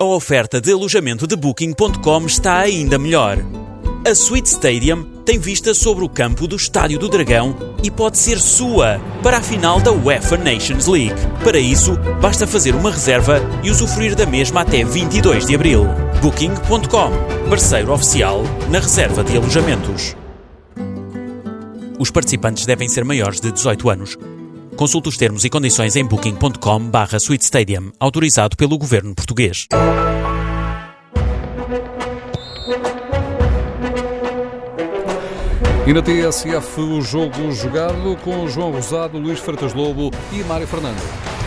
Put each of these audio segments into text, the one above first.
a oferta de alojamento de Booking.com está ainda melhor. A Suite Stadium tem vista sobre o campo do Estádio do Dragão e pode ser sua para a final da UEFA Nations League. Para isso, basta fazer uma reserva e usufruir da mesma até 22 de abril. Booking.com, parceiro oficial na reserva de alojamentos. Os participantes devem ser maiores de 18 anos. Consulte os termos e condições em booking.com barra Stadium, autorizado pelo governo português. E na TSF o jogo jogado com João Rosado, Luís Freitas Lobo e Mário Fernando.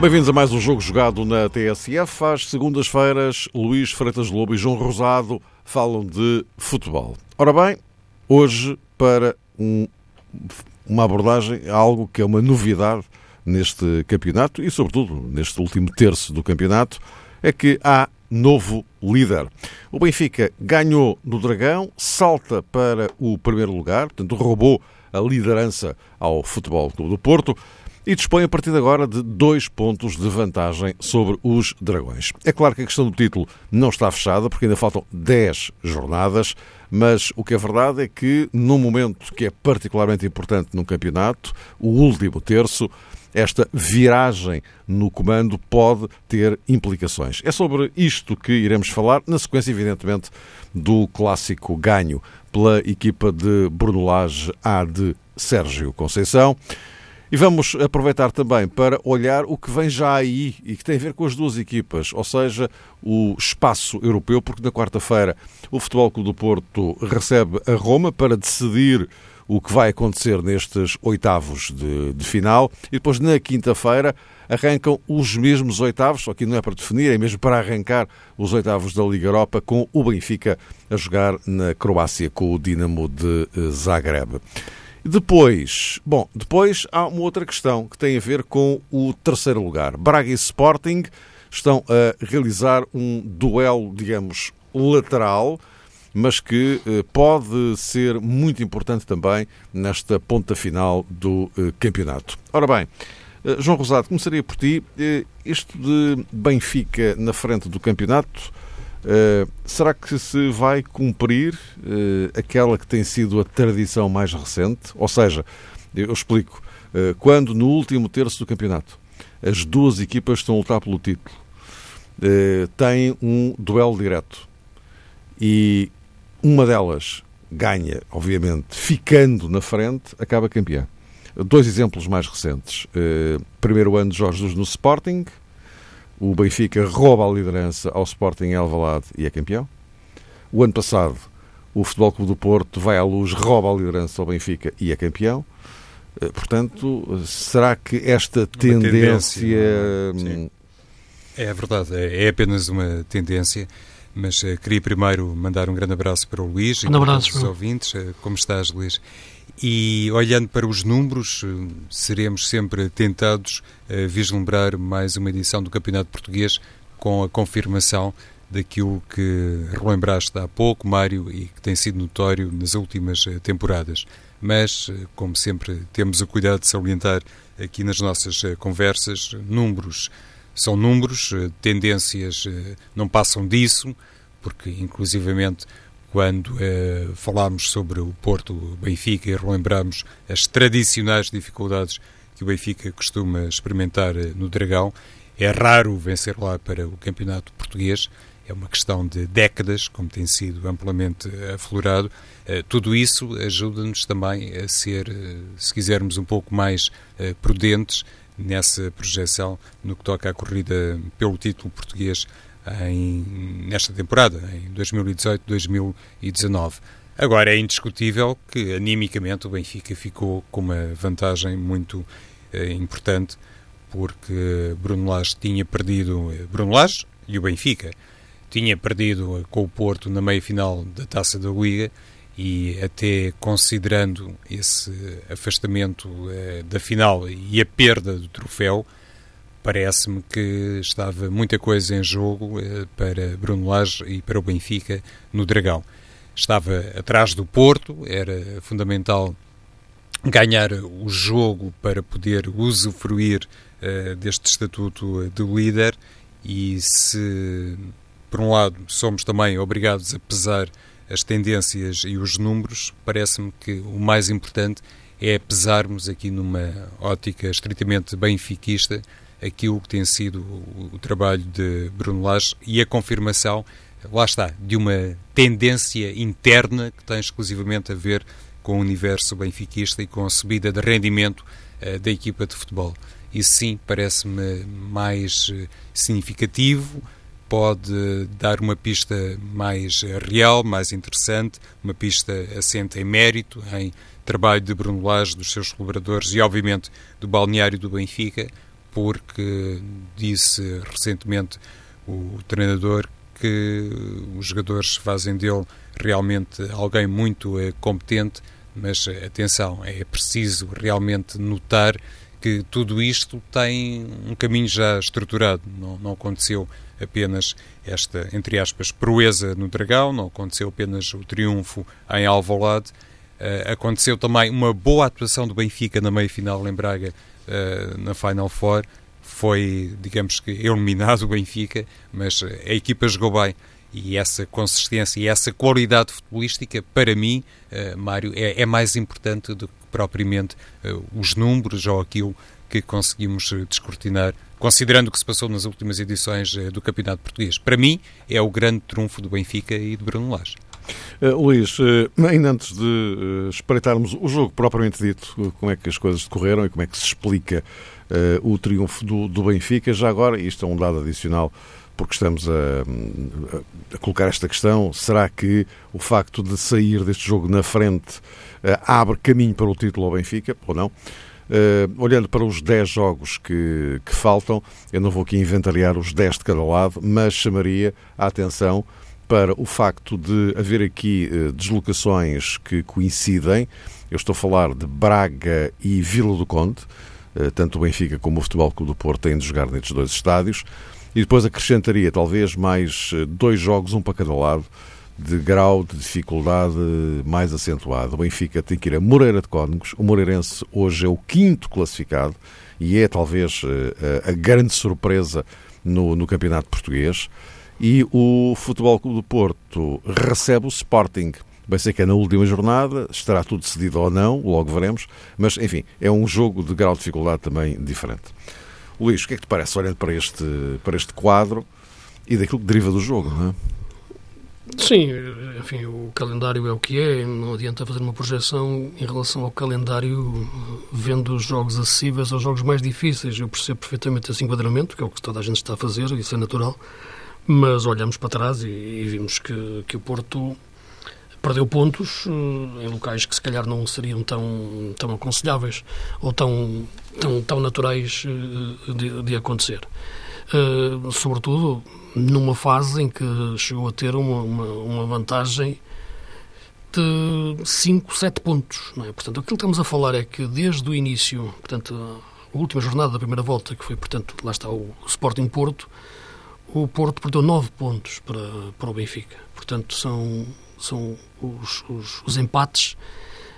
Bem-vindos a mais um jogo jogado na TSF. Às segundas-feiras, Luís Freitas Lobo e João Rosado falam de futebol. Ora bem, hoje para um, uma abordagem a algo que é uma novidade neste campeonato e, sobretudo, neste último terço do campeonato, é que há novo líder. O Benfica ganhou no Dragão, salta para o primeiro lugar, portanto, roubou a liderança ao Futebol Clube do Porto e dispõe a partir de agora de dois pontos de vantagem sobre os Dragões. É claro que a questão do título não está fechada, porque ainda faltam 10 jornadas, mas o que é verdade é que, num momento que é particularmente importante num campeonato, o último terço, esta viragem no comando pode ter implicações. É sobre isto que iremos falar, na sequência, evidentemente, do clássico ganho pela equipa de Bruno Lage A de Sérgio Conceição. E vamos aproveitar também para olhar o que vem já aí e que tem a ver com as duas equipas, ou seja, o espaço europeu, porque na quarta-feira o Futebol Clube do Porto recebe a Roma para decidir o que vai acontecer nestes oitavos de, de final. E depois, na quinta-feira, arrancam os mesmos oitavos, só que não é para definir, é mesmo para arrancar os oitavos da Liga Europa, com o Benfica a jogar na Croácia com o Dinamo de Zagreb. Depois, bom, depois há uma outra questão que tem a ver com o terceiro lugar. Braga e Sporting estão a realizar um duelo, digamos, lateral mas que eh, pode ser muito importante também nesta ponta final do eh, campeonato. Ora bem, eh, João Rosado, começaria por ti. Isto de Benfica na frente do campeonato, será que se vai cumprir aquela que tem sido a tradição mais recente? Ou seja, eu explico, quando no último terço do campeonato as duas equipas estão a lutar pelo título, têm um duelo direto e uma delas ganha, obviamente, ficando na frente, acaba campeã. Dois exemplos mais recentes. Uh, primeiro ano de Jorge Jesus no Sporting, o Benfica rouba a liderança ao Sporting Alvalade e é campeão. O ano passado, o Futebol Clube do Porto vai à luz, rouba a liderança ao Benfica e é campeão. Uh, portanto, será que esta tendência... tendência hum, é verdade, é, é apenas uma tendência. Mas uh, queria primeiro mandar um grande abraço para o Luís um e para os ouvintes. Uh, como estás, Luís? E olhando para os números, uh, seremos sempre tentados a vislumbrar mais uma edição do Campeonato Português com a confirmação daquilo que relembraste há pouco, Mário, e que tem sido notório nas últimas temporadas. Mas, como sempre, temos o cuidado de salientar aqui nas nossas conversas números são números, eh, tendências eh, não passam disso, porque inclusivamente quando eh, falámos sobre o Porto Benfica e relembramos as tradicionais dificuldades que o Benfica costuma experimentar no Dragão, é raro vencer lá para o campeonato português, é uma questão de décadas, como tem sido amplamente aflorado. Tudo isso ajuda-nos também a ser, se quisermos, um pouco mais prudentes nessa projeção no que toca à corrida pelo título português em, nesta temporada, em 2018-2019. Agora é indiscutível que animicamente o Benfica ficou com uma vantagem muito eh, importante porque Bruno Lage tinha perdido eh, Bruno Lage e o Benfica tinha perdido eh, com o Porto na meia final da Taça da Liga e até considerando esse afastamento eh, da final e a perda do troféu, parece-me que estava muita coisa em jogo eh, para Bruno Lage e para o Benfica no Dragão. Estava atrás do Porto, era fundamental ganhar o jogo para poder usufruir uh, deste estatuto de líder e se, por um lado, somos também obrigados a pesar as tendências e os números, parece-me que o mais importante é pesarmos aqui numa ótica estritamente benfiquista aquilo que tem sido o, trabalho de Bruno Lage e a confirmação, lá está, de uma tendência interna que tem exclusivamente a ver com o universo benfiquista e com a subida de rendimento uh, da equipa de futebol. Isso sim parece-me mais uh, significativo, pode dar uma pista mais real, mais interessante, uma pista assente em mérito, em trabalho de Bruno Lage, dos seus colaboradores e, obviamente, do balneário do Benfica, porque disse recentemente o treinador que os jogadores fazem dele realmente alguém muito eh, competente, mas eh, atenção, é preciso realmente notar que tudo isto tem um caminho já estruturado, não, não aconteceu apenas esta, entre aspas, proeza no Dragão, não aconteceu apenas o triunfo em Alvalade, uh, aconteceu também uma boa atuação do Benfica na meia-final em Braga, na Final Four, foi, digamos que, eliminado o Benfica, mas a equipa jogou bem e essa consistência e essa qualidade futebolística, para mim, uh, Mário, é, é, mais importante do que propriamente os números ou aquilo que conseguimos descortinar, considerando o que se passou nas últimas edições do Campeonato Português. Para mim, é o grande trunfo do Benfica e de Bruno Lage. Uh, Luís, uh, ainda antes de uh, espreitarmos o jogo propriamente dito, como é que as coisas decorreram e como é que se explica o triunfo do, do, Benfica, já agora, isto é um dado adicional, porque estamos a, a, colocar esta questão, será que o facto de sair deste jogo na frente abre caminho para o título ao Benfica, ou não? Uh, olhando para os 10 jogos que, que, faltam, eu não vou aqui inventariar os 10 de cada lado, mas chamaria a atenção para o facto de haver aqui uh, deslocações que coincidem. Eu estou a falar de Braga e Vila do Conde. Uh, tanto o Benfica como o Futebol Clube do Porto têm de jogar nestes dois estádios. E depois acrescentaria talvez mais uh, dois jogos, um para cada lado, de grau de dificuldade mais acentuado. O Benfica tem que ir a Moreira de Cónegos. O Moreirense hoje é o quinto classificado e é talvez a grande surpresa no, no campeonato português. E o Futebol Clube do Porto recebe o Sporting. Bem sei que é na última jornada, estará tudo decidido ou não, logo veremos, mas enfim, é um jogo de grau de dificuldade também diferente. Luís, o que é que te parece olhando para este, para este quadro e daquilo que deriva do jogo, não é? Sim, enfim, o calendário é o que é, não adianta fazer uma projeção em relação ao calendário vendo os jogos acessíveis aos jogos mais difíceis. Eu percebo perfeitamente esse enquadramento, que é o que toda a gente está a fazer, isso é natural. Mas olhamos para trás e, e vimos que, que o Porto perdeu pontos uh, em locais que se calhar não seriam tão, tão aconselháveis ou tão, tão, tão naturais uh, de, de, acontecer. Uh, sobretudo numa fase em que chegou a ter uma, uma, uma vantagem de 5, 7 pontos. É? Portanto, aquilo que estamos a falar é que desde o início, portanto, a última jornada da primeira volta, que foi, portanto, lá está o Sporting Porto, o Porto perdeu 9 pontos para, para o Benfica. Portanto, são, são os, os, os empates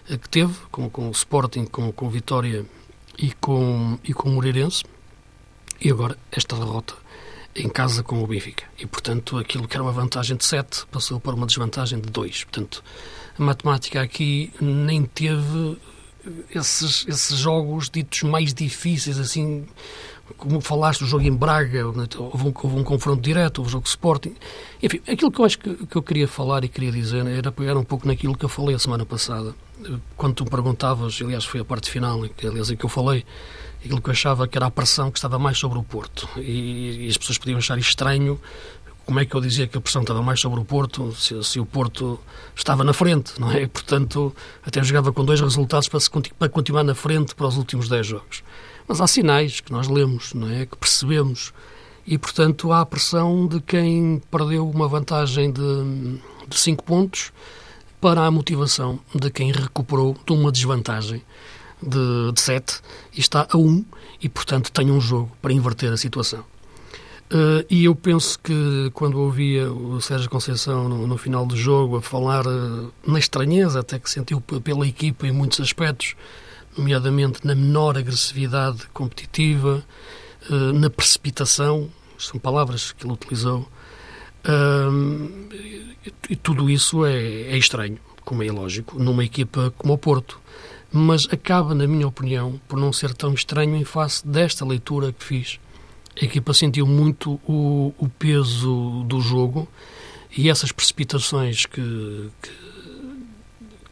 eh, que teve com, com o Sporting, com, com o Vitória e com, e com o Moreirense. E agora esta derrota em casa com o Benfica. E, portanto, aquilo que era uma vantagem de 7 passou para uma desvantagem de 2. Portanto, a matemática aqui nem teve esses, esses jogos ditos mais difíceis, assim, como falaste, o jogo em Braga, houve um, houve um confronto direto, houve o jogo Sporting. Enfim, aquilo que eu acho que, que eu queria falar e queria dizer era pegar um pouco naquilo que eu falei a semana passada. Quando tu me perguntavas, aliás, foi a parte final, aliás, em que eu falei, aquilo que eu achava que era a pressão que estava mais sobre o Porto. E, e as pessoas podiam achar estranho como é que eu dizia que a pressão estava mais sobre o Porto, se, se, o Porto estava na frente, não é? Portanto, até jogava com dois resultados para, se, para continuar na frente para os últimos 10 jogos. Mas há sinais que nós lemos, não é? Que percebemos. E, portanto, há a pressão de quem perdeu uma vantagem de, 5 pontos para a motivação de quem recuperou de uma desvantagem de 7 e está a 1 um, e, portanto, tem um jogo para inverter a situação. Uh, e eu penso que quando ouvia o Sérgio Conceição no, no final do jogo a falar uh, na estranheza até que sentiu pela equipa em muitos aspectos, nomeadamente na menor agressividade competitiva, uh, na precipitação, são palavras que ele utilizou, uh, e tudo isso é, é estranho, como é lógico, numa equipa como o Porto. Mas acaba, na minha opinião, por não ser tão estranho em face desta leitura que fiz. A equipa sentiu muito o, o peso do jogo e essas precipitações que, que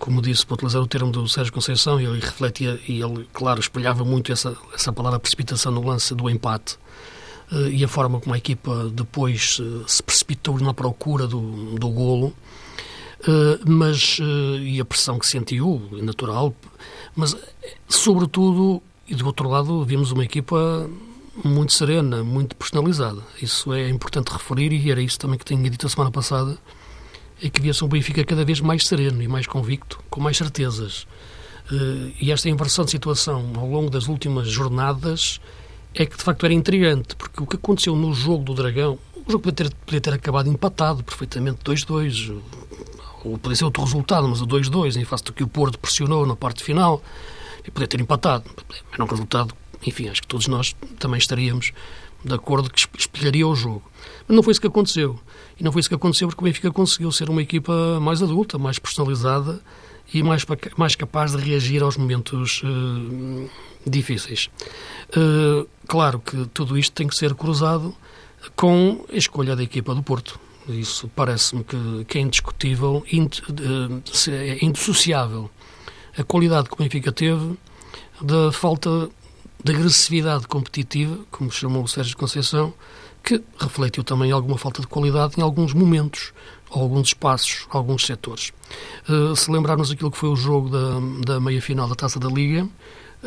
como disse, para utilizar o termo do Sérgio Conceição, ele refletia e ele, claro, espelhava muito essa, essa palavra precipitação no lance do empate uh, e a forma como a equipa depois uh, se precipitou na procura do, do golo, uh, mas, e a pressão que sentiu, natural, mas, sobretudo, e do outro lado, vimos uma equipa muito serena, muito personalizada. Isso é importante referir e era isso também que tinha dito a semana passada, é que via-se um Benfica cada vez mais sereno e mais convicto, com mais certezas. Uh, e esta inversão de situação ao longo das últimas jornadas é que de facto era intrigante, porque o que aconteceu no jogo do Dragão, o jogo podia ter, podia ter acabado empatado perfeitamente 2-2, ou podia ser outro resultado, mas o 2-2, em face do que o Porto pressionou na parte final, e podia ter empatado. Era um resultado, enfim, acho que todos nós também estaríamos de acordo que espelharia o jogo. Mas não foi isso que aconteceu. E não foi isso que aconteceu porque o Benfica conseguiu ser uma equipa mais adulta, mais personalizada e mais, mais capaz de reagir aos momentos uh, difíceis. Uh, claro que tudo isto tem que ser cruzado com a escolha da equipa do Porto. Isso parece-me que, que, é indiscutível, ind, uh, é indissociável. A qualidade que o Benfica teve da falta de agressividade competitiva, como chamou o Sérgio Conceição, que refletiu também alguma falta de qualidade em alguns momentos, alguns espaços, alguns setores. Uh, se lembrarmos aquilo que foi o jogo da, da meia-final da Taça da Liga,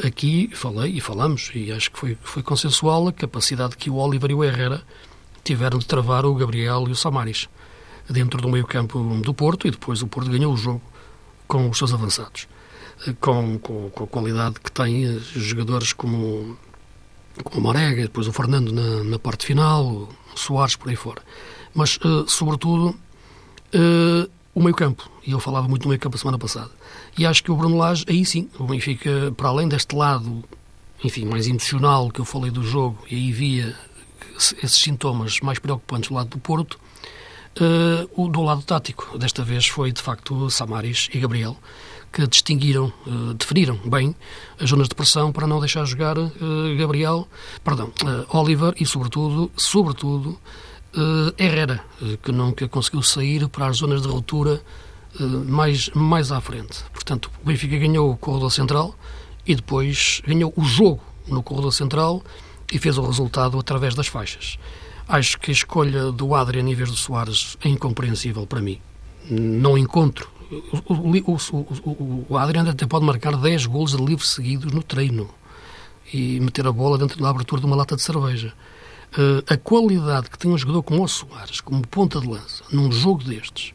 aqui falei e falamos, e acho que foi, foi consensual a capacidade que o Oliver e o Herrera tiveram de travar o Gabriel e o Samaris dentro do meio-campo do Porto, e depois o Porto ganhou o jogo com os seus avançados. Com, com, com a qualidade que têm jogadores como com o Marega, depois o Fernando na, na parte final, o Soares por aí fora. Mas, uh, sobretudo, uh, o meio-campo. E eu falava muito do meio-campo a semana passada. E acho que o Bruno Lage, aí sim, o Benfica, para além deste lado, enfim, mais emocional que eu falei do jogo, e aí via esses sintomas mais preocupantes do lado do Porto, uh, do lado tático. Desta vez foi, de facto, Samaris e Gabriel, que distinguiram, uh, definiram bem as zonas de pressão para não deixar jogar uh, Gabriel, perdão, uh, Oliver e, sobretudo, sobretudo Herrera, que nunca conseguiu sair para as zonas de ruptura mais, mais à frente. Portanto, o Benfica ganhou o corredor central e depois ganhou o jogo no corredor central e fez o resultado através das faixas. Acho que a escolha do Adrian em vez do Soares é incompreensível para mim. Não encontro o, o, Adriano até pode marcar 10 golos de livre seguidos no treino e meter a bola dentro da abertura de uma lata de cerveja. Uh, a qualidade que tem um jogador como o Soares, como ponta de lança, num jogo destes,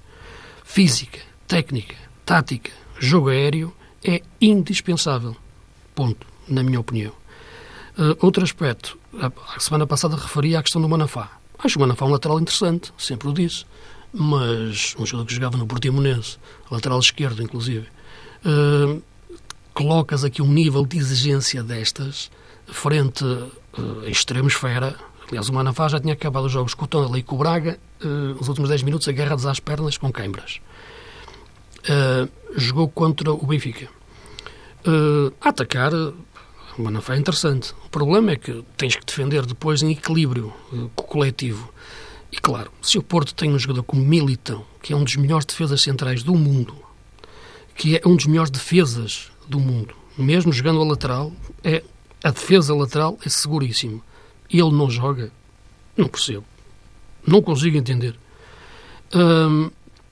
física, técnica, tática, jogo aéreo, é indispensável. Ponto, na minha opinião. Uh, outro aspecto, a, semana passada referia à questão do Manafá. Acho o Manafá um lateral interessante, sempre o disse mas um jogador que jogava no Portimonense, lateral esquerdo, inclusive, uh, colocas aqui um nível de exigência destas frente uh, a extremo esfera. Aliás, o Manafá já tinha acabado os jogos com o Tondela e com o Braga, uh, os últimos 10 minutos agarrados às pernas com queimbras. Uh, jogou contra o Benfica. A atacar, o Manafá é interessante. O problema é que tens que defender depois em equilíbrio coletivo. E claro, se o Porto tem um jogador como Militão, que é um dos melhores defesas centrais do mundo, que é um dos melhores defesas do mundo, mesmo jogando a lateral, é, a defesa lateral é seguríssimo. E ele não joga, não percebo. Não consigo entender. Hum,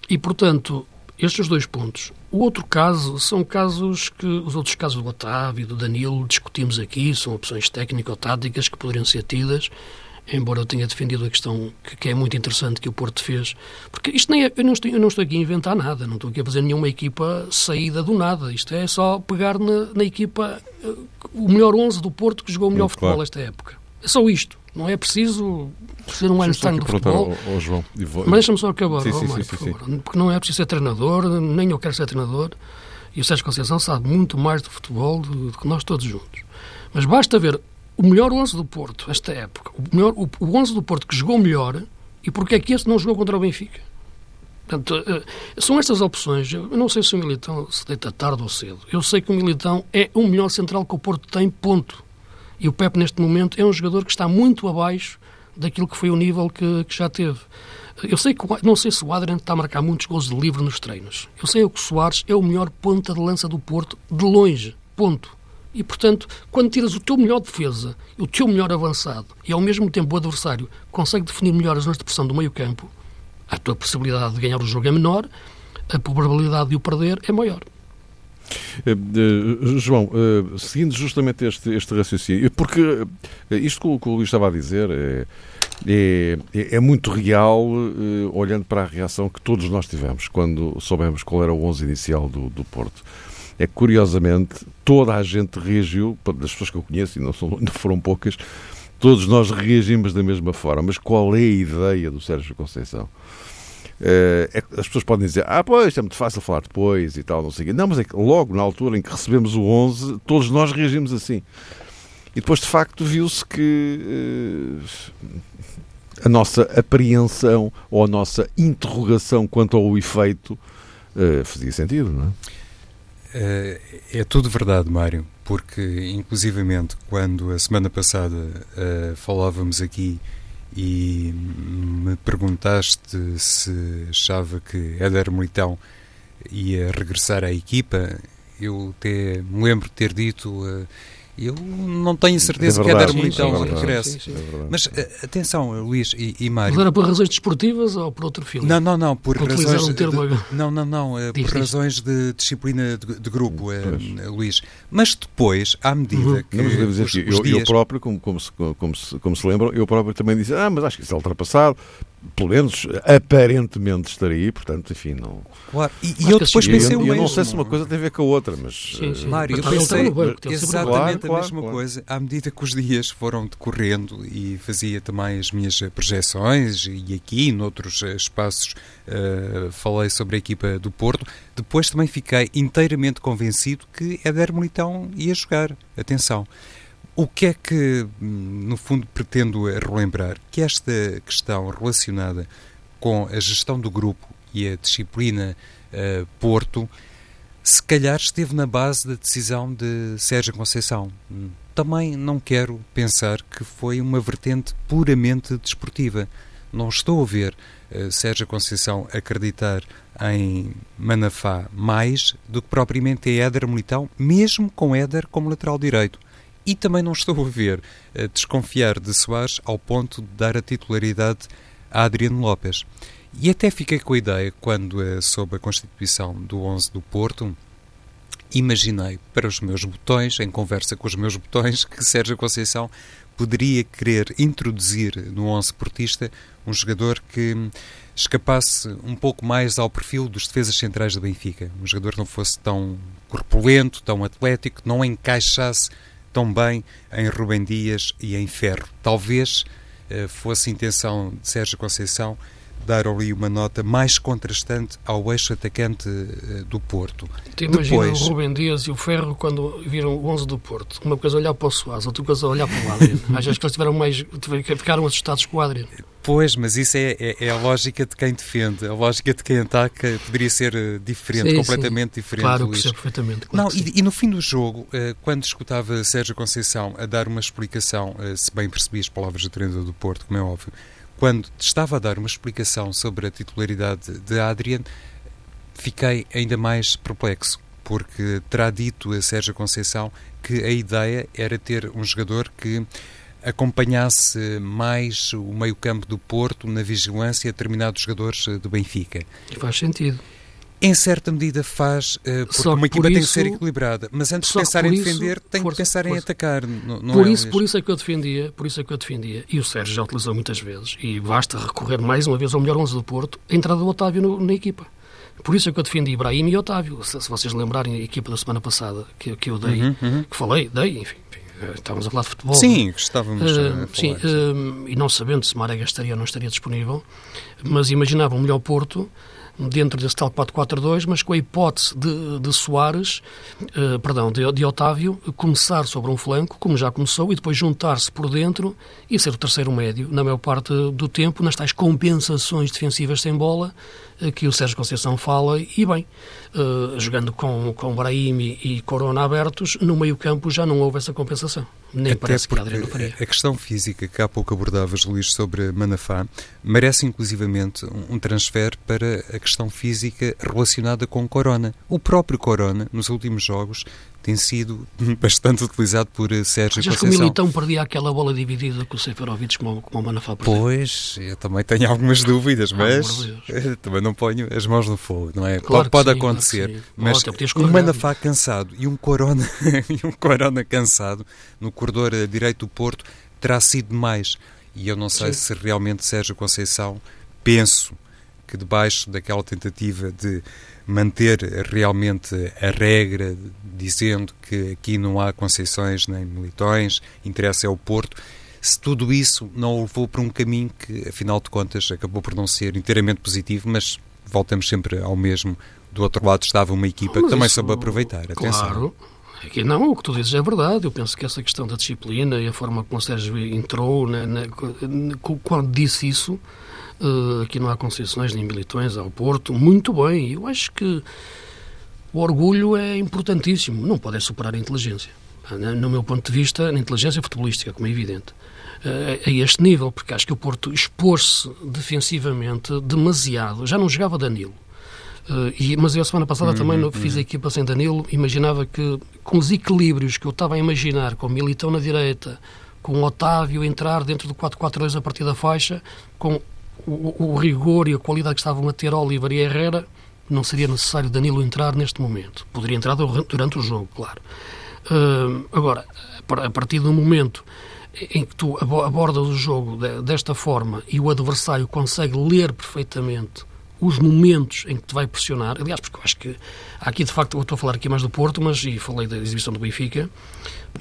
e, portanto, estes dois pontos. O outro caso são casos que os outros casos do Otávio do Danilo discutimos aqui, são opções técnico-táticas que poderiam ser tidas embora eu tenha defendido a questão que, que, é muito interessante que o Porto fez, porque isto nem é, eu, não estou, eu não estou aqui a inventar nada, não estou aqui a fazer nenhuma equipa saída do nada, isto é só pegar na, na equipa eh, o melhor 11 do Porto que jogou o melhor futebol esta época. É só isto, não é preciso ser um Einstein do futebol. Ao, ao João, vou... Mas deixa-me só acabar, sim, sim, sim, porque não é preciso ser treinador, nem eu quero ser treinador, E o Sérgio Conceição sabe muito mais de futebol do, do que nós todos juntos. Mas basta ver o melhor 11 do Porto, esta época, o, melhor, o, o 11 do Porto que jogou melhor e porque é que esse não jogou contra o Benfica. Portanto, eh, são estas opções. Eu não sei se o Militão se deita tarde ou cedo. Eu sei que o Militão é o melhor central que o Porto tem, ponto. E o Pepe, neste momento, é um jogador que está muito abaixo daquilo que foi o nível que, que já teve. Eu sei que não sei se o Adriano está a marcar muitos gols de livre nos treinos. Eu sei que o Soares é o melhor ponta de lança do Porto de longe. Ponto. E, portanto, quando tiras o teu melhor defesa, o teu melhor avançado, e ao mesmo tempo o adversário consegue definir melhor as zonas de pressão do meio-campo, a tua possibilidade de ganhar o jogo é menor, a probabilidade de o perder é maior. Uh, João, uh, seguindo justamente este, este raciocínio, porque isto que o, que o Luís estava a dizer é, é, é muito real, olhando para a reação que todos nós tivemos quando soubemos qual era o 11 inicial do, do Porto é que, curiosamente, toda a gente reagiu, das pessoas que eu conheço, e não, são, não foram poucas, todos nós reagimos da mesma forma. Mas qual é a ideia do Sérgio Conceição? É, é, as pessoas podem dizer, ah, pois, é muito fácil falar depois e tal, não sei o quê. Não, mas é que logo na altura em que recebemos o 11, todos nós reagimos assim. E depois, de facto, viu-se que uh, a nossa apreensão ou a nossa interrogação quanto ao efeito uh, fazia sentido, não é? É, é tudo verdade, Mário, porque inclusivamente quando a semana passada uh, falávamos aqui e me perguntaste se achava que Éder Militão ia regressar à equipa, eu até me lembro de ter dito uh, eu não tenho certeza é que é dar muito ao regresso. Mas eh, atenção, Luís e, e Mário. Mas era por razões desportivas ou por outro filme? Não, não, não. Por, por razões. Um termo... de, não, não, não. Eh, por razões de disciplina de, de grupo, uh, Luís. Mas depois, à medida uhum. que. Não, mas dizer os, os eu, dias... eu, próprio, como, como, se, como, se, como se lembram, eu próprio também disse: ah, mas acho que isso é ultrapassado pelo menos aparentemente estaria, portanto, enfim, não. Claro. E, e eu depois pensei eu, o mesmo. Eu não sei se uma coisa tem a ver com a outra, mas. Sim, sim. Mário, eu pensei exatamente claro, a mesma claro, coisa à medida que os dias foram decorrendo e fazia também as minhas projeções e aqui, noutros espaços, uh, falei sobre a equipa do Porto. Depois também fiquei inteiramente convencido que Éder Militão ia jogar. Atenção. O que é que, no fundo, pretendo relembrar? Que esta questão relacionada com a gestão do grupo e a disciplina uh, Porto, se calhar esteve na base da decisão de Sérgio Conceição. Também não quero pensar que foi uma vertente puramente desportiva. Não estou a ver uh, Sérgio Conceição acreditar em Manafá mais do que propriamente em Éder Militão, mesmo com Éder como lateral direito. E também não estou a ver a desconfiar de Soares ao ponto de dar a titularidade a Adriano Lopes. E até fiquei com a ideia, quando uh, soube a constituição do 11 do Porto, imaginei para os meus botões, em conversa com os meus botões, que Sérgio Conceição poderia querer introduzir no 11 portista um jogador que escapasse um pouco mais ao perfil dos defesas centrais do Benfica. Um jogador que não fosse tão corpulento, tão atlético, não encaixasse tão bem em Rubem Dias e em Ferro. Talvez uh, fosse intenção de Sérgio Conceição dar ali uma nota mais contrastante ao eixo atacante uh, do Porto. Imagina Depois... o Rubem Dias e o Ferro quando viram o 11 do Porto. Uma coisa olhar para o Soares, outra coisa olhar para o Adriano. Acho que eles tiveram mais, ficaram assustados com o Adriano. Pois, mas isso é, é, é, a lógica de quem defende. A lógica de quem ataca poderia ser eh, diferente, sim, completamente sim. diferente. Claro, percebo perfeitamente. Claro Não, e, e, no fim do jogo, eh, quando escutava Sérgio Conceição a dar uma explicação, eh, se bem percebi as palavras do treinador do Porto, como é óbvio, quando estava a dar uma explicação sobre a titularidade de Adrian, fiquei ainda mais perplexo, porque terá dito a Sérgio Conceição que a ideia era ter um jogador que acompanhasse mais o meio-campo do Porto na vigilância a determinados jogadores do Benfica. Faz sentido. Em certa medida faz, eh, porque só uma equipa por tem que ser equilibrada, mas antes de pensar em defender, tem força, que pensar força. em atacar. Não, não por, é isso, por isso é que eu defendia, por isso é que eu defendia, e o Sérgio já utilizou muitas vezes, e basta recorrer mais uma vez ao melhor 11 do Porto, a entrada do Otávio no, na equipa. Por isso é que eu defendi Ibrahim e Otávio. Se, se vocês lembrarem a equipa da semana passada que, que eu dei, uhum, uhum. que falei, dei, enfim, estávamos a falar de futebol. Sim, estávamos uh, a falar, Sim, uh, e não sabendo se Marega estaria ou não estaria disponível, mas imaginava um melhor Porto dentro desse tal 4-4-2, mas com a hipótese de, de Soares, uh, perdão, de, de, Otávio, começar sobre um flanco, como já começou, e depois juntar-se por dentro e ser o terceiro médio, na maior parte do tempo, nas tais compensações defensivas sem bola, que o Sérgio Conceição fala, e bem, uh, jogando com, com Brahimi e Corona abertos, no meio campo já não houve essa compensação. Nem Até parece que Adriano Faria. A questão física que há pouco abordavas, Luís, sobre Manafá, merece inclusivamente um transfer para a questão física relacionada com Corona. O próprio Corona, nos últimos jogos, tem sido bastante utilizado por eh, Sérgio Conceição. que o Militão perdia aquela bola dividida com o Seferovic como, como o Manafá perdeu? Pois, eu também tenho algumas dúvidas, mas de também não ponho as mãos no fogo, não é? Claro pode pode sim, acontecer, claro mas um Manafá cansado e um Corona, e um Corona cansado no corredor eh, direito do Porto terá sido mais. E eu não sei sim. se realmente Sérgio Conceição, penso que debaixo daquela tentativa de manter realmente a regra, dizendo que aqui não há conceições nem militões, interessa é o Porto. Se tudo isso não o levou para um caminho que, afinal de contas, acabou por não ser inteiramente positivo, mas voltamos sempre ao mesmo. Do outro lado estava uma equipa que também isso, soube aproveitar. Atenção. Claro. Aqui não, o que tu dizes é verdade. Eu penso que essa questão da disciplina e a forma como o Sérgio entrou, né, né, quando disse isso, Uh, aqui não há concessões nem militões ao Porto. Muito bem, eu acho que o orgulho é importantíssimo, não pode superar a inteligência. No meu ponto de vista, na inteligência futebolística, como é evidente. Uh, a este nível, porque acho que o Porto expôs-se defensivamente demasiado. Já não jogava Danilo. Uh, e, mas eu, a semana passada, uhum, também uhum. fiz a equipa sem Danilo. Imaginava que, com os equilíbrios que eu estava a imaginar, com o Militão na direita, com o Otávio entrar dentro do 4-4-2 a partir da faixa, com o, o, rigor e a qualidade que estavam a ter Oliver e Herrera, não seria necessário Danilo entrar neste momento. Poderia entrar durante o jogo, claro. Uh, agora, a partir do momento em que tu abordas o jogo desta forma e o adversário consegue ler perfeitamente os momentos em que te vai pressionar, aliás, porque eu acho que há aqui de facto, eu estou a falar aqui mais do Porto, mas e falei da exibição do Benfica.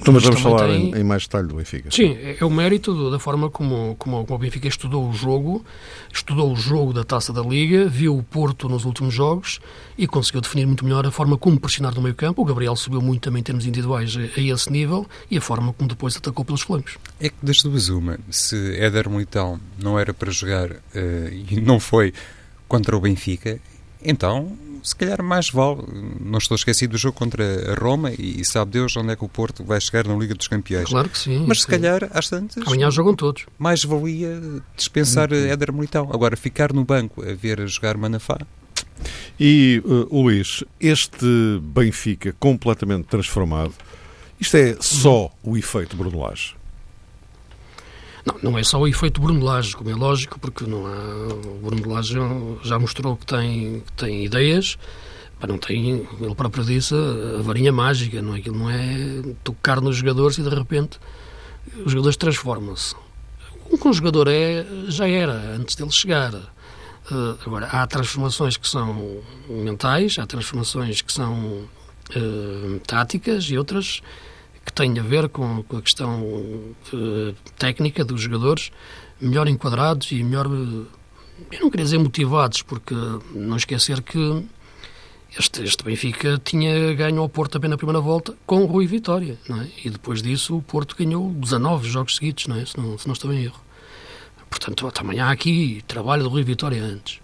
Então, mas vamos falar tem... em, mais detalhe do Benfica. Sim, é, é o mérito da forma como, como, como, o Benfica estudou o jogo, estudou o jogo da taça da Liga, viu o Porto nos últimos jogos e conseguiu definir muito melhor a forma como pressionar no meio campo. O Gabriel subiu muito também em termos individuais a, a esse nível e a forma como depois atacou pelos flancos. É que das duas uma, se Éder Militão não era para jogar uh, e não foi contra o Benfica, então se calhar mais vale. Não estou esquecido do jogo contra a Roma e sabe Deus onde é que o Porto vai chegar na Liga dos Campeões. Claro que sim. Mas se sim. calhar, às tantas. Amanhã jogam todos. Mais valia dispensar uhum. Éder Militão. Agora, ficar no banco a ver a jogar Manafá. E, uh, Luís, este Benfica completamente transformado, isto é só o efeito Bruno Lage? Não, não é só o efeito Bruno Lage, como é lógico, porque não há, o Bruno Lage já mostrou que tem, que tem ideias, mas não tem, ele próprio disse, a varinha mágica, não é? Aquilo não é tocar nos jogadores e de repente os jogadores transformam-se. O que um jogador é, já era, antes dele chegar. Uh, agora, há transformações que são mentais, há transformações que são uh, táticas e outras que tem a ver com, com a questão uh, técnica dos jogadores, melhor enquadrados e melhor. Eu não queria dizer motivados, porque não esquecer que este, este Benfica tinha ganho ao Porto também na primeira volta com o Rui Vitória, não é? E depois disso o Porto ganhou 19 jogos seguidos, não é? Se não, se não estou em erro. Portanto, também há aqui trabalho do Rui Vitória antes.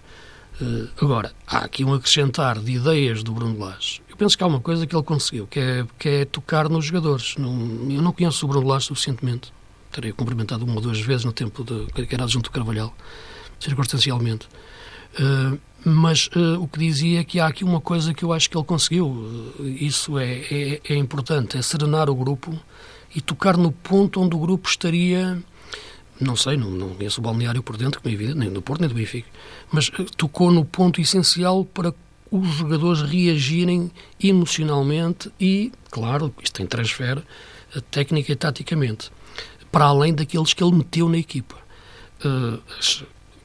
Uh, agora, há aqui um acrescentar de ideias do Bruno Lage penso que há uma coisa que ele conseguiu, que é, que é tocar nos jogadores. Não, eu não conheço o Bruno Lage suficientemente. Terei cumprimentado uma ou duas vezes no tempo de, que era junto do Carvalhal, circunstancialmente. Uh, mas uh, o que dizia é que há aqui uma coisa que eu acho que ele conseguiu. Uh, isso é, é, é, importante, é serenar o grupo e tocar no ponto onde o grupo estaria. Não sei, não, não conheço o balneário por dentro, como é evidente, nem do Porto nem do Benfica, mas tocou no ponto essencial para os jogadores reagirem emocionalmente e, claro, isto tem transfer eh, técnica e taticamente, para além daqueles que ele meteu na equipa. Uh,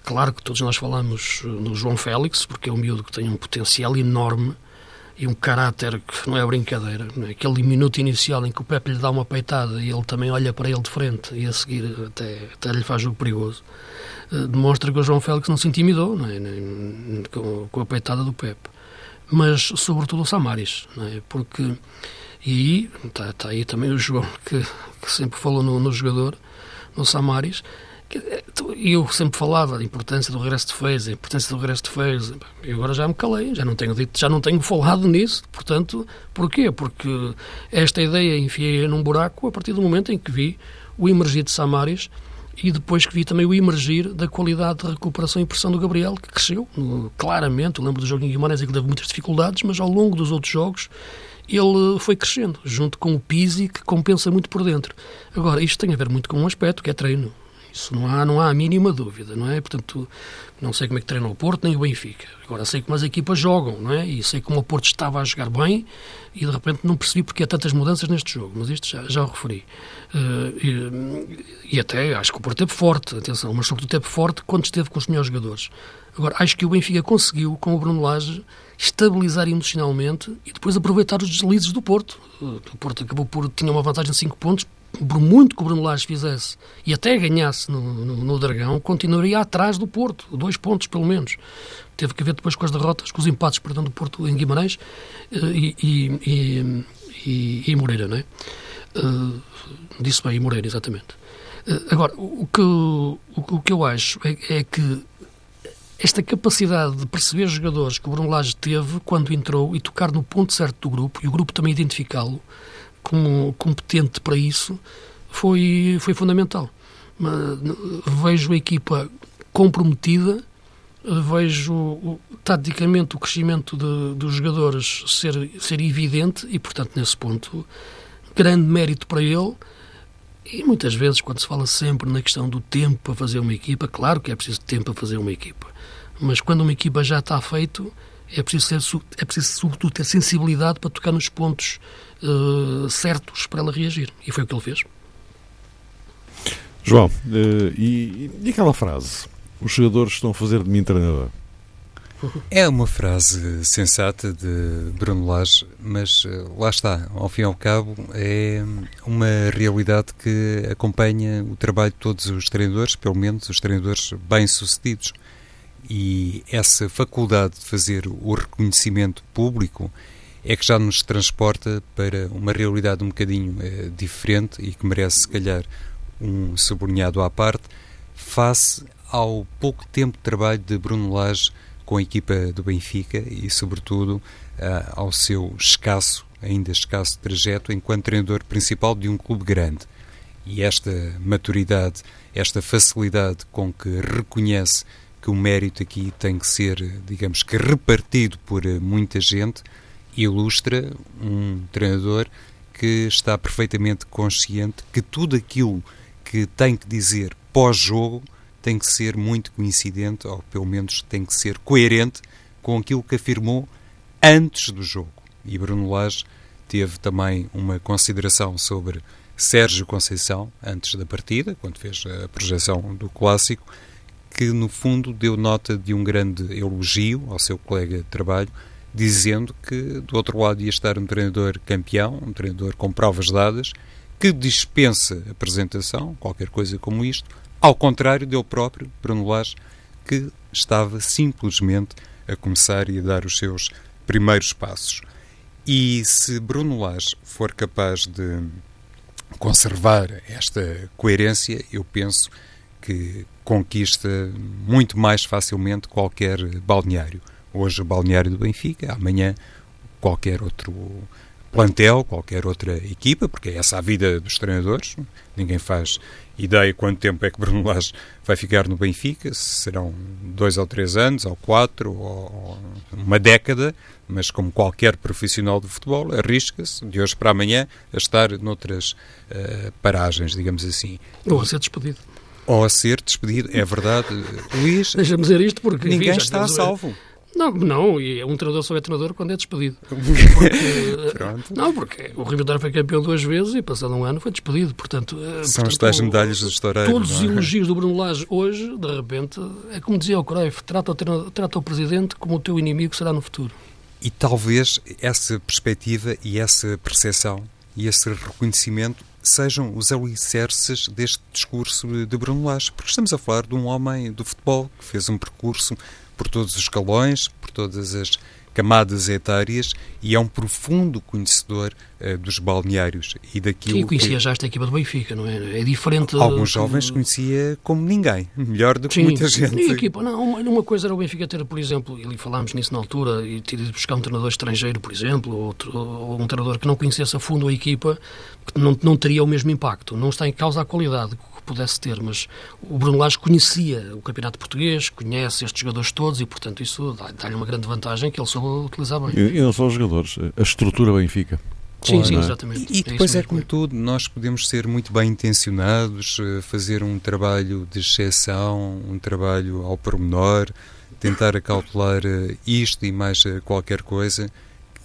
claro que todos nós falamos no João Félix, porque é um miúdo que tem um potencial enorme e um caráter que não é brincadeira. Não é? Aquele minuto inicial em que o Pepe lhe dá uma peitada e ele também olha para ele de frente e a seguir até, até lhe faz jogo perigoso, uh, demonstra que o João Félix não se intimidou não é? com, com, a peitada do Pepe. Mas, sobretudo, o Samaris, não é? porque. E aí está, está aí também o João, que, que sempre falou no, no jogador, no Samaris, eu sempre falava da importância do regresso de Fez, a importância do regresso de Fez, e agora já me calei, já não tenho dito, já não tenho falado nisso, portanto, porquê? Porque esta ideia enfiei num buraco a partir do momento em que vi o emergir de Samaris e depois que vi também o emergir da qualidade de recuperação e pressão do Gabriel, que cresceu claramente. Eu lembro do jogo em Guimarães em que teve muitas dificuldades, mas ao longo dos outros jogos ele foi crescendo, junto com o Pisi, que compensa muito por dentro. Agora, isto tem a ver muito com um aspecto que é treino. Isso não há, não há a mínima dúvida, não é? Portanto, não sei como é que treina o Porto nem o Benfica. Agora sei como as equipas jogam, não é? E sei como o Porto estava a jogar bem e de repente não percebi porque há tantas mudanças neste jogo, mas isto já, já o referi. Uh, e, e, até acho que o Porto teve forte, atenção, mas sobretudo teve forte quando esteve com os melhores jogadores. Agora, acho que o Benfica conseguiu, com o Bruno Lage, estabilizar emocionalmente e depois aproveitar os deslizes do Porto. O Porto acabou por tinha uma vantagem de 5 pontos, por muito que o Bruno fizesse e até ganhasse no, no, no, Dragão, continuaria atrás do Porto, dois pontos pelo menos. Teve que ver depois com as derrotas, com os empates, perdão, do Porto em Guimarães eh, e, e, e, e Moreira, não é? Uh, disse bem, Moreira, exatamente. Uh, agora, o que, o, o, que eu acho é, é, que esta capacidade de perceber jogadores que o Bruno teve quando entrou e tocar no ponto certo do grupo, e o grupo também identificá-lo, como competente para isso foi, foi fundamental. Vejo a equipa comprometida, vejo taticamente o crescimento de, dos jogadores ser, ser evidente e, portanto, nesse ponto, grande mérito para ele. E muitas vezes, quando se fala sempre na questão do tempo para fazer uma equipa, claro que é preciso tempo para fazer uma equipa, mas quando uma equipa já está feito, é preciso, é preciso sobretudo, ter sensibilidade para tocar nos pontos uh, certos para ela reagir. E foi o que ele fez. João, uh, e, e aquela frase? Os jogadores estão a fazer de mim treinador. É uma frase sensata de Bruno Lage, mas uh, lá está, ao fim e ao cabo, é uma realidade que acompanha o trabalho de todos os treinadores, pelo menos os treinadores bem-sucedidos. E essa faculdade de fazer o reconhecimento público é que já nos transporta para uma realidade um bocadinho eh, diferente e que merece, se calhar, um sublinhado à parte, face ao pouco tempo de trabalho de Bruno Lage com a equipa do Benfica e, sobretudo, uh, ao seu escasso, ainda escasso trajeto enquanto treinador principal de um clube grande. E esta maturidade, esta facilidade com que reconhece que o mérito aqui tem que ser, digamos que, repartido por eh, muita gente, ilustra um treinador que está perfeitamente consciente que tudo aquilo que tem que dizer pós-jogo tem que ser muito coincidente, ou pelo menos tem que ser coerente com aquilo que afirmou antes do jogo. E Bruno Lage teve também uma consideração sobre Sérgio Conceição antes da partida, quando fez a projeção do clássico, que no fundo deu nota de um grande elogio ao seu colega de trabalho dizendo que do outro lado ia estar um treinador campeão, um treinador com provas dadas, que dispensa apresentação, qualquer coisa como isto, ao contrário dele próprio, Bruno Lage, que estava simplesmente a começar e a dar os seus primeiros passos. E se Bruno Lage for capaz de conservar esta coerência, eu penso que conquista muito mais facilmente qualquer balneário. Hoje o balneário do Benfica, amanhã qualquer outro plantel, qualquer outra equipa, porque é essa a vida dos treinadores. Ninguém faz ideia quanto tempo é que Bruno Lage vai ficar no Benfica, se serão dois ou três anos, ou quatro, ou uma década, mas como qualquer profissional do futebol, arrisca-se de hoje para amanhã a estar noutras uh, paragens, digamos assim. Ou a ser despedido. Ou a ser despedido, é verdade. Luís, deixa-me dizer isto porque ninguém enfim, está a salvo. Não, não, e um treinador só é treinador quando é despedido. Porque, não, porque o Rio foi campeão duas vezes e passado um ano foi despedido. Portanto, eh, São portanto, as tais medalhas do Estoureiro. Todos os é? elogios do Bruno Lage hoje, de repente, é como dizia o Cruyff, trata o, trata o presidente como o teu inimigo será no futuro. E talvez essa perspectiva e essa percepção e esse reconhecimento sejam os alicerces deste discurso de Bruno Lage, porque estamos a falar de um homem do futebol que fez um percurso por todos os escalões, por todas as camadas etárias e é um profundo conhecedor uh, dos balneários e daquilo Sim, conhecia que... já esta equipa do Benfica, não é? É diferente... Alguns jovens conhecia como ninguém, melhor do que Sim, muita gente. E a equipa, não, uma, coisa era o Benfica ter, por exemplo, e falámos nisso na altura, e ter ido buscar um treinador estrangeiro, por exemplo, ou, ou um treinador que não conhecesse a fundo a equipa, que não, não teria o mesmo impacto. Não está em causa a qualidade pudesse ter, mas o Bruno Lage conhecia o campeonato português, conhece estes jogadores todos e, portanto, isso dá-lhe uma grande vantagem que ele soube utilizar bem. E, e não só os jogadores, a estrutura Benfica. Sim, sim, é? exatamente. E, e é depois é, é como tudo, nós podemos ser muito bem intencionados, eh, fazer um trabalho de exceção, um trabalho ao pormenor, tentar acautelar eh, isto e mais eh, qualquer coisa,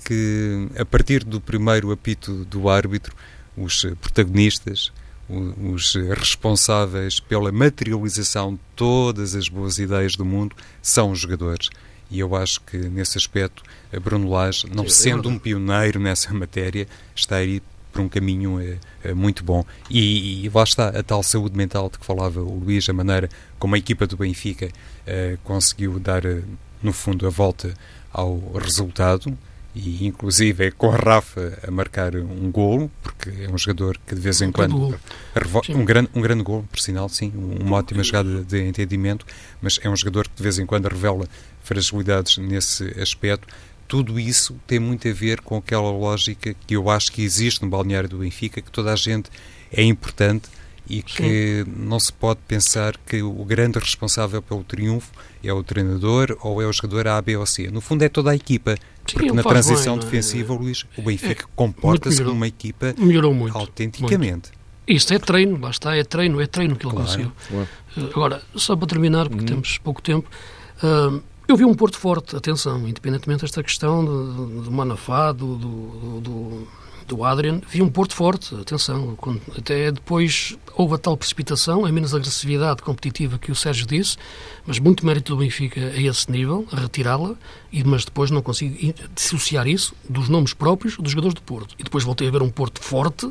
que a partir do primeiro apito do árbitro, os protagonistas, os responsáveis pela materialização de todas as boas ideias do mundo são os jogadores. E eu acho que, nesse aspecto, a Bruno Lage, não sendo um pioneiro nessa matéria, está aí por um caminho é, é muito bom. E, e, lá está a tal saúde mental de que falava o Luís, a maneira como a equipa do Benfica é, conseguiu dar, no fundo, a volta ao resultado e inclusive é com a Rafa a marcar um golo, porque é um jogador que de vez em quando um grande, um grande golo, por sinal, sim, uma ótima jogada de entendimento, mas é um jogador que de vez em quando revela fragilidades nesse aspecto. Tudo isso tem muito a ver com aquela lógica que eu acho que existe no balneário do Benfica, que toda a gente é importante e que Sim. não se pode pensar que o grande responsável pelo triunfo é o treinador ou é o jogador A, B ou C. No fundo é toda a equipa. Sim, porque na transição bem, é? defensiva, é? Luís, o Benfica é, comporta-se como uma equipa melhorou muito, autenticamente. Muito. Isto é treino, lá está, é treino, é treino que ele claro, conseguiu. Claro. Uh, agora, só para terminar, porque hum. temos pouco tempo, uh, eu vi um Porto forte, atenção, independentemente desta questão do, do Manafá, do, do, do do Adrian, vi um Porto forte, atenção, até depois houve a tal precipitação, a menos agressividade competitiva que o Sérgio disse, mas muito mérito do Benfica a esse nível, a retirá-la, mas depois não consigo dissociar isso dos nomes próprios dos jogadores do Porto. E depois voltei a ver um Porto forte,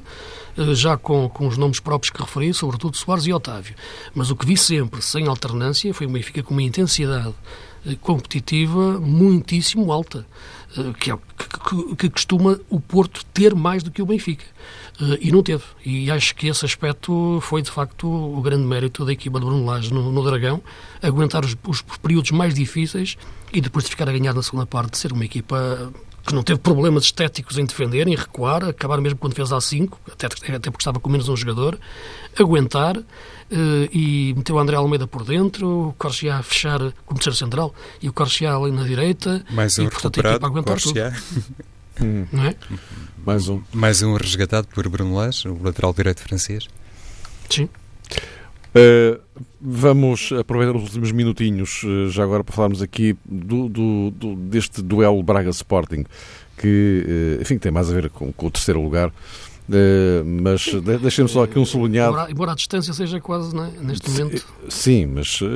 eh, já com, com os nomes próprios que referi, sobretudo Soares e Otávio. Mas o que vi sempre, sem alternância, foi o Benfica com uma intensidade eh, competitiva muitíssimo alta. Eh, que, é, que, que, costuma o Porto ter mais do que o Benfica. Uh, e não teve. E acho que esse aspecto foi, de facto, o grande mérito da equipa do Bruno Lage no, no Dragão, aguentar os, os, períodos mais difíceis e depois de ficar a ganhar na segunda parte, ser uma equipa que não teve problemas estéticos em defender, em recuar, acabar mesmo com defesa a 5, até, até porque estava com menos um jogador, aguentar uh, e meteu o André Almeida por dentro, o Corsia a fechar como terceiro central e o Corsia ali na direita. Mais um e, portanto, recuperado, a aguentar Corsia. tudo. não é? Mais um. Mais um resgatado por Bruno Lage, o lateral direito francês. Sim. Uh, vamos aproveitar os últimos minutinhos, uh, já agora para falarmos aqui do, do, do deste duelo Braga-Sporting, que, uh, enfim, tem mais a ver com, com o terceiro lugar. Uh, mas deixem-me só aqui um sublinhado. Embora, embora, a distância seja quase, não é? neste momento. Sim, mas uh,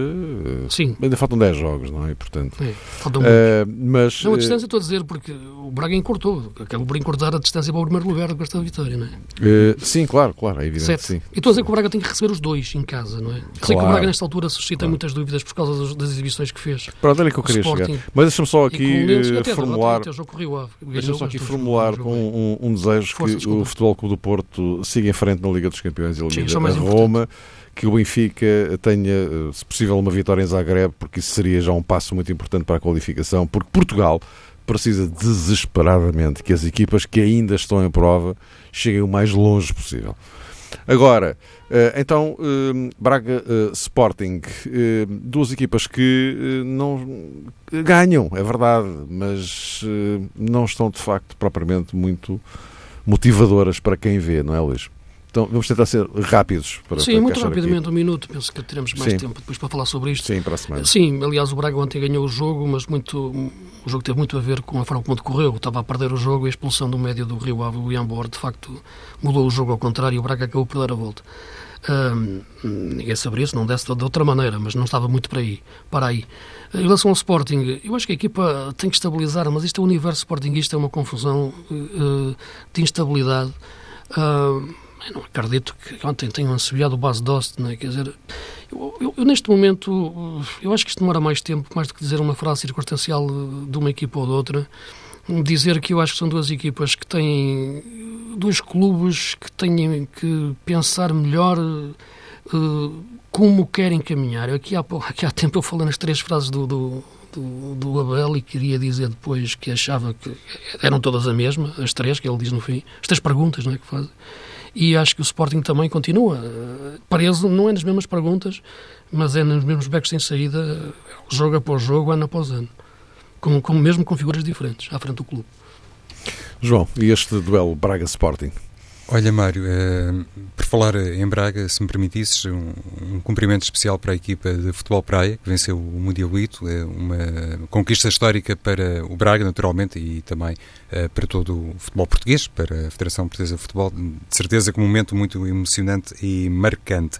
Sim. ainda faltam 10 jogos, não é? Portanto, é, faltam uh, mas, Não, a distância estou a dizer porque o Braga encurtou, acabou por encurtar a distância para o primeiro lugar com esta vitória, não é? sim, claro, claro, é evidente. Sim. E estou a dizer que o Braga tem que receber os dois em casa, não é? Claro. Sei que o Braga nesta altura suscita claro. muitas dúvidas por causa das, exibições que fez. Pronto, era que eu queria chegar. Mas deixa-me só aqui formular. Deixa-me só aqui formular um, um desejo que o Futebol Clube do Porto siga em frente na Liga dos Campeões e elimine a Roma. Que o Benfica tenha, eh, se possível, uma vitória em Zagreb, porque isso seria já um passo muito importante para a qualificação, porque Portugal precisa desesperadamente que as equipas que ainda estão em prova cheguem o mais longe possível. Agora, eh, então, eh, Braga Sporting, duas equipas que não ganham, é verdade, mas não estão de facto propriamente muito motivadoras para quem vê, não é, Luís? Então vamos tentar ser rápidos. Para, Sim, para muito rapidamente, aqui. um minuto. Penso que teremos mais Sim. tempo depois para falar sobre isto. Sim, para a semana. Sim, aliás, o Braga ontem ganhou o jogo, mas muito, o jogo teve muito a ver com a forma como decorreu. Estava a perder o jogo e a expulsão do médio do Rio Ave, o Ian Bor, de facto, mudou o jogo ao contrário e o Braga acabou por dar a volta. Ninguém saberia se não desse de outra maneira, mas não estava muito para aí. Para aí. Em relação ao Sporting, eu acho que a equipa tem que estabilizar, mas este universo sportinguista é uma confusão eh, de instabilidade. Eu não acredito que ontem tenham assobiado o base Dost, não é? Quer dizer, eu, eu- eu, neste momento, eu acho que isto demora mais tempo, mais do que dizer uma frase circunstancial eh, de uma equipa ou de outra. Dizer que eu acho que são duas equipas que têm dois clubes que têm que pensar melhor eh, como querem caminhar. Aqui há, aqui há tempo eu falei nas três frases do, do, do, do Abel e queria dizer depois que achava que eram todas a mesma, as três que ele diz no fim, as três perguntas não é, que faz. E acho que o Sporting também continua eh, preso, não é nas mesmas perguntas, mas é nos mesmos becos sem saída, jogo após jogo, ano após ano. Com, com, mesmo com figuras diferentes à frente do clube. João, e este duelo Braga-Sporting? Olha, Mário, eh, por falar em Braga, se me permitisses, um, um cumprimento especial para a equipa de futebol praia, que venceu o Mundialito, é uma conquista histórica para o Braga, naturalmente, e também eh, para todo o futebol português, para a Federação Portuguesa de Futebol, de certeza que um momento muito emocionante e marcante.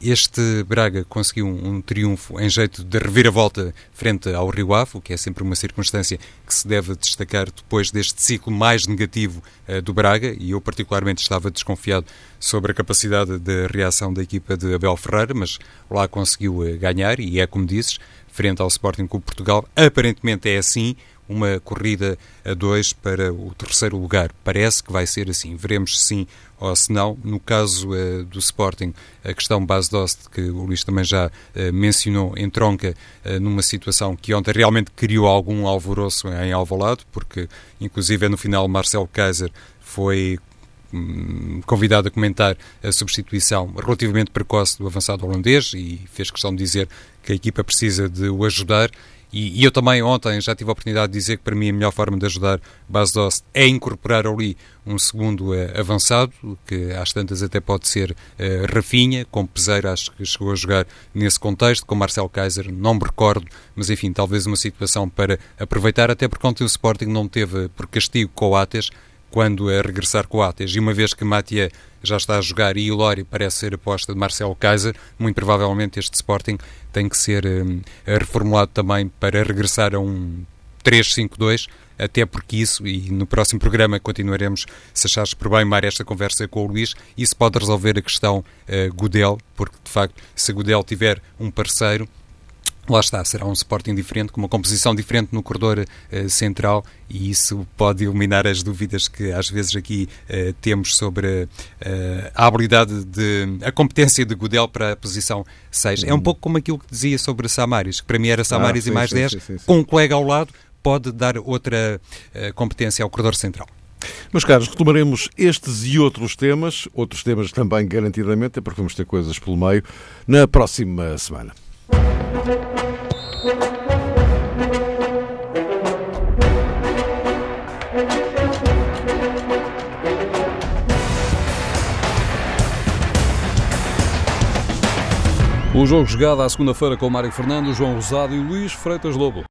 Este Braga conseguiu um, um triunfo em jeito de reviravolta frente ao Rio Ave, o que é sempre uma circunstância que se deve destacar depois deste ciclo mais negativo eh, do Braga, e eu particularmente estava desconfiado sobre a capacidade de reação da equipa de Abel Ferreira, mas lá conseguiu eh, ganhar, e é como dizes, frente ao Sporting Clube Portugal, aparentemente é assim, uma corrida a dois para o terceiro lugar. Parece que vai ser assim. Veremos sim ou se não. No caso uh, do Sporting, a questão base Dost, que o Luís também já uh, mencionou, entronca uh, numa situação que ontem realmente criou algum alvoroço em Alvalade, porque inclusive no final Marcel Kaiser foi convidado a comentar a substituição relativamente precoce do avançado holandês e fez questão de dizer que a equipa precisa de o ajudar. E, e, eu também ontem já tive a oportunidade de dizer que para mim a melhor forma de ajudar Bas Dost é incorporar ali um segundo uh, avançado, que às tantas até pode ser uh, Rafinha, com Peseira acho que chegou a jogar nesse contexto, com Marcel Kaiser, não me recordo, mas enfim, talvez uma situação para aproveitar, até porque ontem o Sporting não teve por castigo Coates, quando a regressar Coates, e uma vez que Matia já está a jogar e Ilori parece ser aposta de Marcelo Kaiser, muito provavelmente este Sporting tem que ser um, reformulado também para regressar a um 3-5-2, até porque isso, e no próximo programa continuaremos, se achares por bem, Mário, esta conversa com o Luís, isso pode resolver a questão uh, Godel, porque de facto, se Godel tiver um parceiro, Lá está, será um Sporting diferente, com uma composição diferente no corredor uh, central e isso pode eliminar as dúvidas que às vezes aqui uh, temos sobre uh, a habilidade de. a competência de Godel para a posição 6. Hum. É um pouco como aquilo que dizia sobre Samaris, que para mim era Samaris ah, sim, e mais sim, 10, sim, com um colega ao lado, pode dar outra competência ao corredor central. Meus caros, retomaremos estes e outros temas, outros temas também garantidamente, porque vamos ter coisas pelo meio, na próxima semana. O jogo jogado à segunda-feira com Mário Fernando, João Rosado e Luís Freitas Lobo.